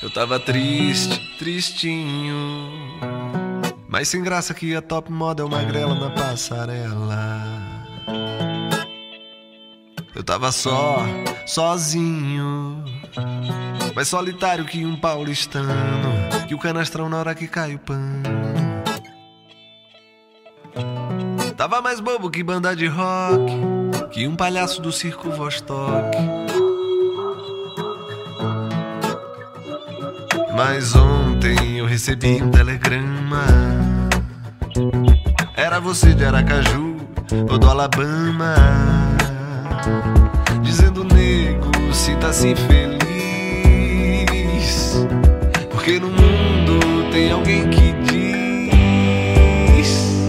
Eu tava triste, tristinho. Mas sem graça que a top model magrela na passarela. Eu tava só, sozinho. Mais solitário que um paulistano. Que o canastrão na hora que cai o pano. Tava mais bobo que banda de rock. Que um palhaço do circo Vostok. Mas ontem eu recebi um telegrama. Era você de Aracaju ou do Alabama. Dizendo, nego, se tá assim feliz. Porque no mundo tem alguém que diz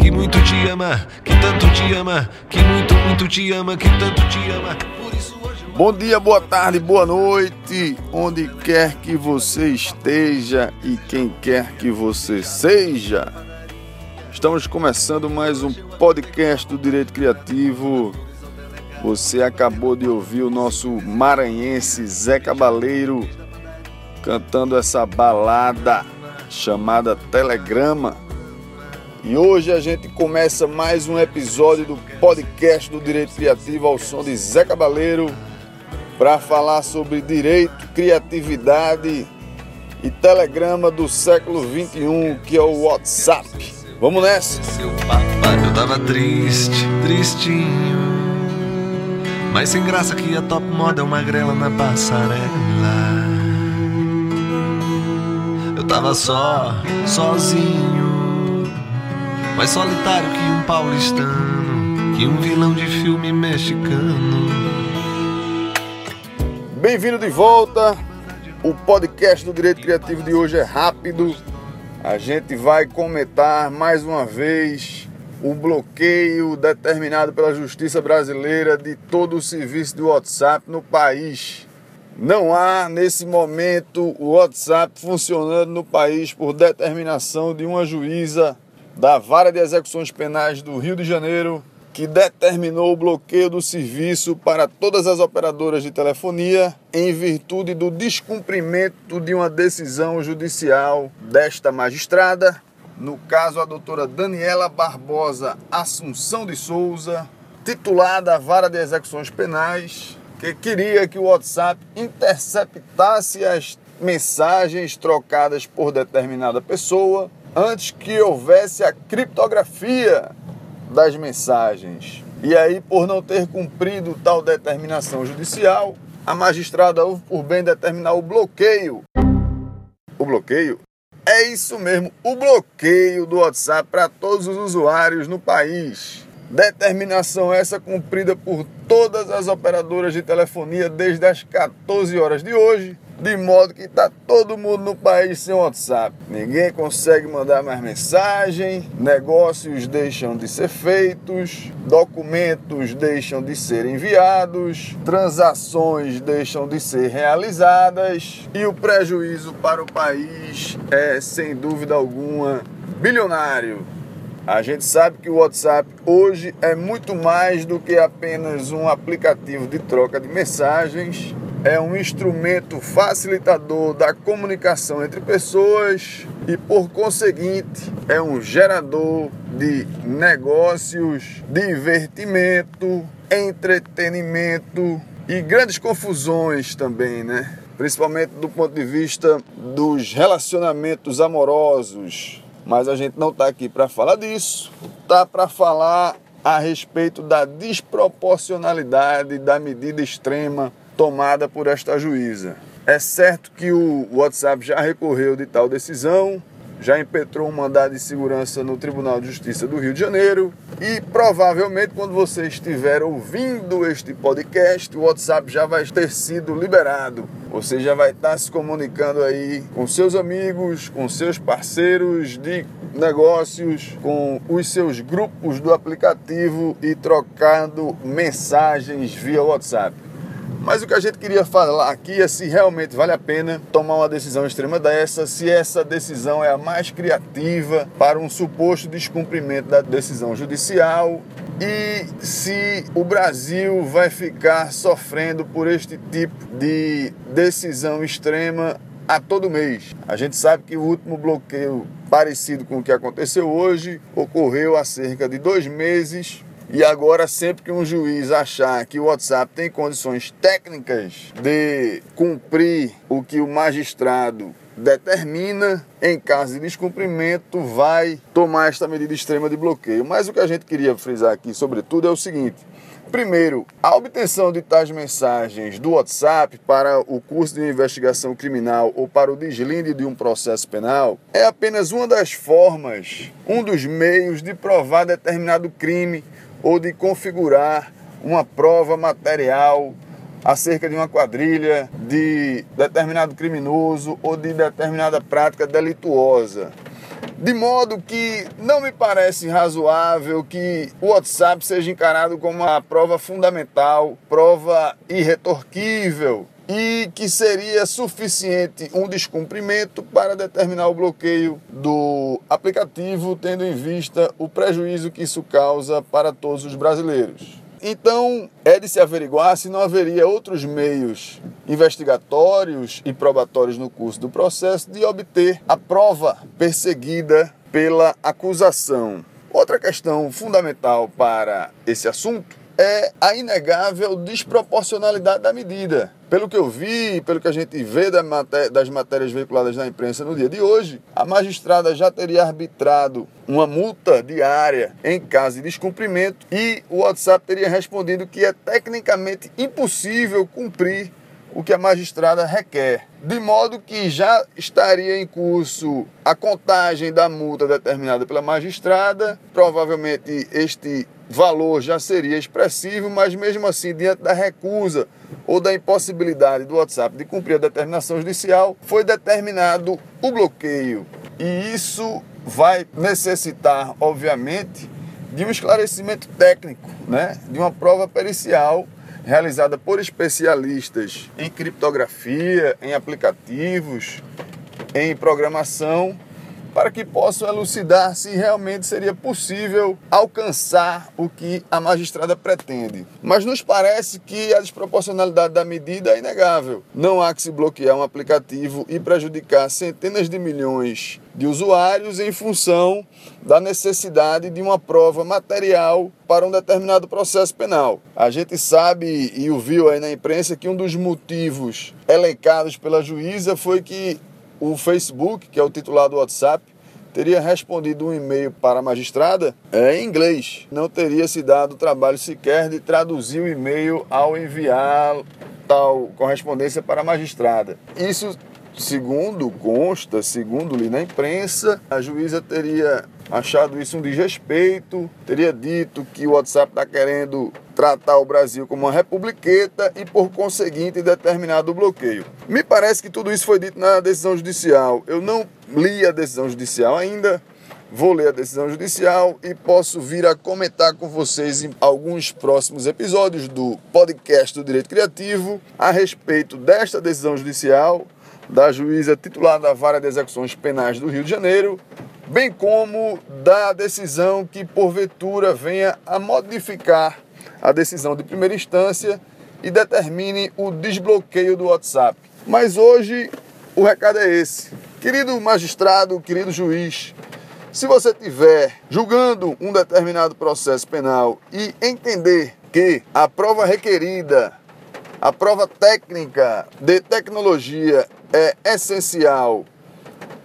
que muito te ama, que tanto te ama, que muito, muito te ama, que tanto te ama. Por isso Bom dia, boa tarde, boa noite, onde quer que você esteja e quem quer que você seja. Estamos começando mais um podcast do Direito Criativo. Você acabou de ouvir o nosso maranhense Zé Cabaleiro cantando essa balada chamada Telegrama. E hoje a gente começa mais um episódio do podcast do Direito Criativo ao som de Zé Cabaleiro para falar sobre direito, criatividade e telegrama do século 21, que é o WhatsApp. Vamos nessa! Seu papai, eu tava triste, tristinho. Mas sem graça que a top model magrela na passarela. Eu tava só, sozinho. Mais solitário que um paulistano. Que um vilão de filme mexicano. Bem-vindo de volta. O podcast do Direito Criativo de hoje é rápido. A gente vai comentar mais uma vez o bloqueio determinado pela Justiça Brasileira de todo o serviço de WhatsApp no país. Não há nesse momento o WhatsApp funcionando no país por determinação de uma juíza da Vara de Execuções Penais do Rio de Janeiro que determinou o bloqueio do serviço para todas as operadoras de telefonia em virtude do descumprimento de uma decisão judicial desta magistrada, no caso a doutora Daniela Barbosa Assunção de Souza, titular da Vara de Execuções Penais, que queria que o WhatsApp interceptasse as mensagens trocadas por determinada pessoa antes que houvesse a criptografia das mensagens. E aí, por não ter cumprido tal determinação judicial, a magistrada houve por bem determinar o bloqueio. O bloqueio? É isso mesmo, o bloqueio do WhatsApp para todos os usuários no país. Determinação essa cumprida por todas as operadoras de telefonia desde as 14 horas de hoje, de modo que está todo mundo no país sem WhatsApp. Ninguém consegue mandar mais mensagem, negócios deixam de ser feitos, documentos deixam de ser enviados, transações deixam de ser realizadas e o prejuízo para o país é, sem dúvida alguma, bilionário. A gente sabe que o WhatsApp hoje é muito mais do que apenas um aplicativo de troca de mensagens, é um instrumento facilitador da comunicação entre pessoas e, por conseguinte, é um gerador de negócios, divertimento, entretenimento e grandes confusões também, né? Principalmente do ponto de vista dos relacionamentos amorosos. Mas a gente não está aqui para falar disso, está para falar a respeito da desproporcionalidade da medida extrema tomada por esta juíza. É certo que o WhatsApp já recorreu de tal decisão, já impetrou um mandado de segurança no Tribunal de Justiça do Rio de Janeiro e provavelmente quando você estiver ouvindo este podcast, o WhatsApp já vai ter sido liberado. Você já vai estar se comunicando aí com seus amigos, com seus parceiros de negócios, com os seus grupos do aplicativo e trocando mensagens via WhatsApp. Mas o que a gente queria falar aqui é se realmente vale a pena tomar uma decisão extrema dessa, se essa decisão é a mais criativa para um suposto descumprimento da decisão judicial e se o Brasil vai ficar sofrendo por este tipo de decisão extrema a todo mês. A gente sabe que o último bloqueio parecido com o que aconteceu hoje ocorreu há cerca de dois meses. E agora, sempre que um juiz achar que o WhatsApp tem condições técnicas de cumprir o que o magistrado determina, em caso de descumprimento, vai tomar esta medida extrema de bloqueio. Mas o que a gente queria frisar aqui, sobretudo, é o seguinte: Primeiro, a obtenção de tais mensagens do WhatsApp para o curso de investigação criminal ou para o deslinde de um processo penal é apenas uma das formas, um dos meios de provar determinado crime ou de configurar uma prova material acerca de uma quadrilha, de determinado criminoso ou de determinada prática delituosa. De modo que não me parece razoável que o WhatsApp seja encarado como uma prova fundamental, prova irretorquível e que seria suficiente um descumprimento para determinar o bloqueio do aplicativo, tendo em vista o prejuízo que isso causa para todos os brasileiros. Então, é de se averiguar se não haveria outros meios investigatórios e probatórios no curso do processo de obter a prova perseguida pela acusação. Outra questão fundamental para esse assunto é a inegável desproporcionalidade da medida. Pelo que eu vi, pelo que a gente vê das matérias veiculadas na imprensa no dia de hoje, a magistrada já teria arbitrado uma multa diária em caso de descumprimento e o WhatsApp teria respondido que é tecnicamente impossível cumprir o que a magistrada requer. De modo que já estaria em curso a contagem da multa determinada pela magistrada, provavelmente este valor já seria expressivo, mas mesmo assim, diante da recusa ou da impossibilidade do WhatsApp de cumprir a determinação judicial, foi determinado o bloqueio. E isso vai necessitar, obviamente, de um esclarecimento técnico, né? de uma prova pericial realizada por especialistas em criptografia, em aplicativos, em programação para que possam elucidar se realmente seria possível alcançar o que a magistrada pretende. Mas nos parece que a desproporcionalidade da medida é inegável. Não há que se bloquear um aplicativo e prejudicar centenas de milhões de usuários em função da necessidade de uma prova material para um determinado processo penal. A gente sabe e ouviu aí na imprensa que um dos motivos elencados pela juíza foi que o Facebook, que é o titular do WhatsApp, teria respondido um e-mail para a magistrada é, em inglês. Não teria se dado o trabalho sequer de traduzir o e-mail ao enviar tal correspondência para a magistrada. Isso, segundo consta, segundo li na imprensa, a juíza teria achado isso um desrespeito, teria dito que o WhatsApp está querendo tratar o Brasil como uma republiqueta e, por conseguinte, determinado bloqueio. Me parece que tudo isso foi dito na decisão judicial. Eu não li a decisão judicial ainda, vou ler a decisão judicial e posso vir a comentar com vocês em alguns próximos episódios do podcast do Direito Criativo a respeito desta decisão judicial da juíza titular da Vara de Execuções Penais do Rio de Janeiro, bem como da decisão que porventura venha a modificar a decisão de primeira instância e determine o desbloqueio do WhatsApp. Mas hoje o recado é esse. Querido magistrado, querido juiz, se você tiver julgando um determinado processo penal e entender que a prova requerida, a prova técnica de tecnologia é essencial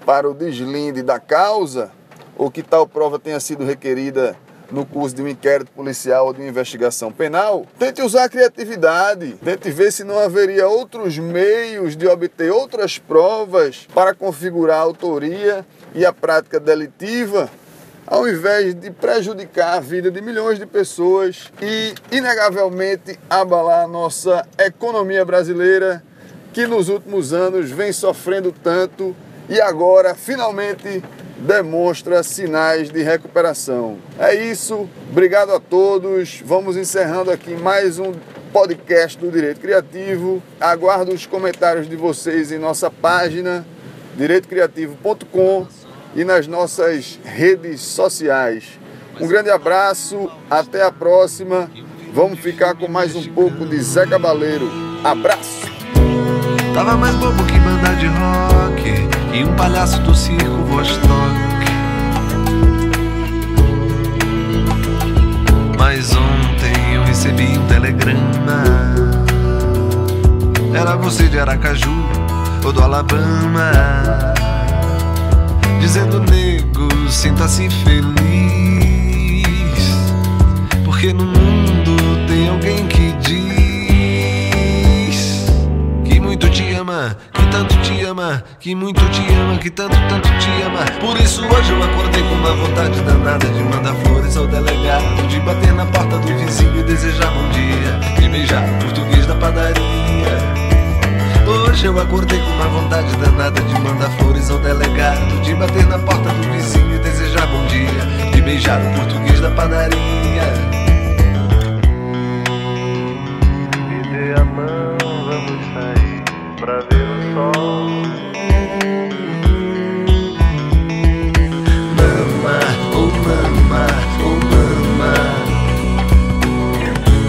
para o deslinde da causa, ou que tal prova tenha sido requerida no curso de um inquérito policial ou de uma investigação penal, tente usar a criatividade, tente ver se não haveria outros meios de obter outras provas para configurar a autoria e a prática delitiva, ao invés de prejudicar a vida de milhões de pessoas e, inegavelmente, abalar a nossa economia brasileira, que nos últimos anos vem sofrendo tanto e agora finalmente demonstra sinais de recuperação. É isso, obrigado a todos. Vamos encerrando aqui mais um podcast do Direito Criativo. Aguardo os comentários de vocês em nossa página direitocriativo.com e nas nossas redes sociais. Um grande abraço, até a próxima. Vamos ficar com mais um pouco de Zé Cabaleiro. Abraço! Tava mais bobo que banda de rock e um palhaço do circo Vostok. Mas ontem eu recebi um telegrama. Era você de Aracaju ou do Alabama. Dizendo, nego, sinta-se feliz. Porque no mundo tem alguém que diz que muito te ama, que tanto te ama, que muito te ama, que tanto, tanto te ama. Por isso hoje eu acordei com uma vontade danada de mandar flores ao delegado, de bater na porta do vizinho e desejar bom dia, de beijar o português da padaria. Hoje eu acordei com uma vontade danada de mandar flores ao delegado, de bater na porta do vizinho e desejar bom dia, de beijar o português da padaria.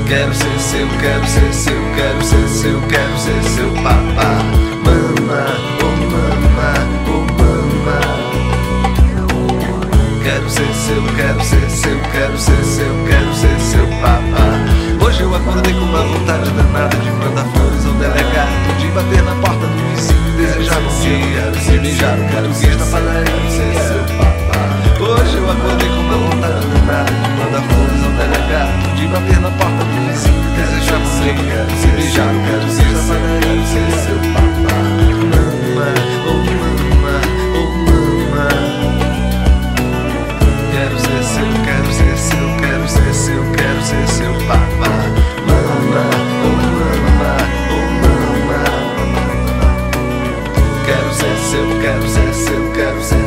Quero ser seu, quero ser seu, quero ser seu, quero ser seu papá. Mama, oh mama, oh mama. Quero ser seu, quero ser seu, quero ser seu, quero ser seu papá. Hoje eu acordei com uma vontade danada de ser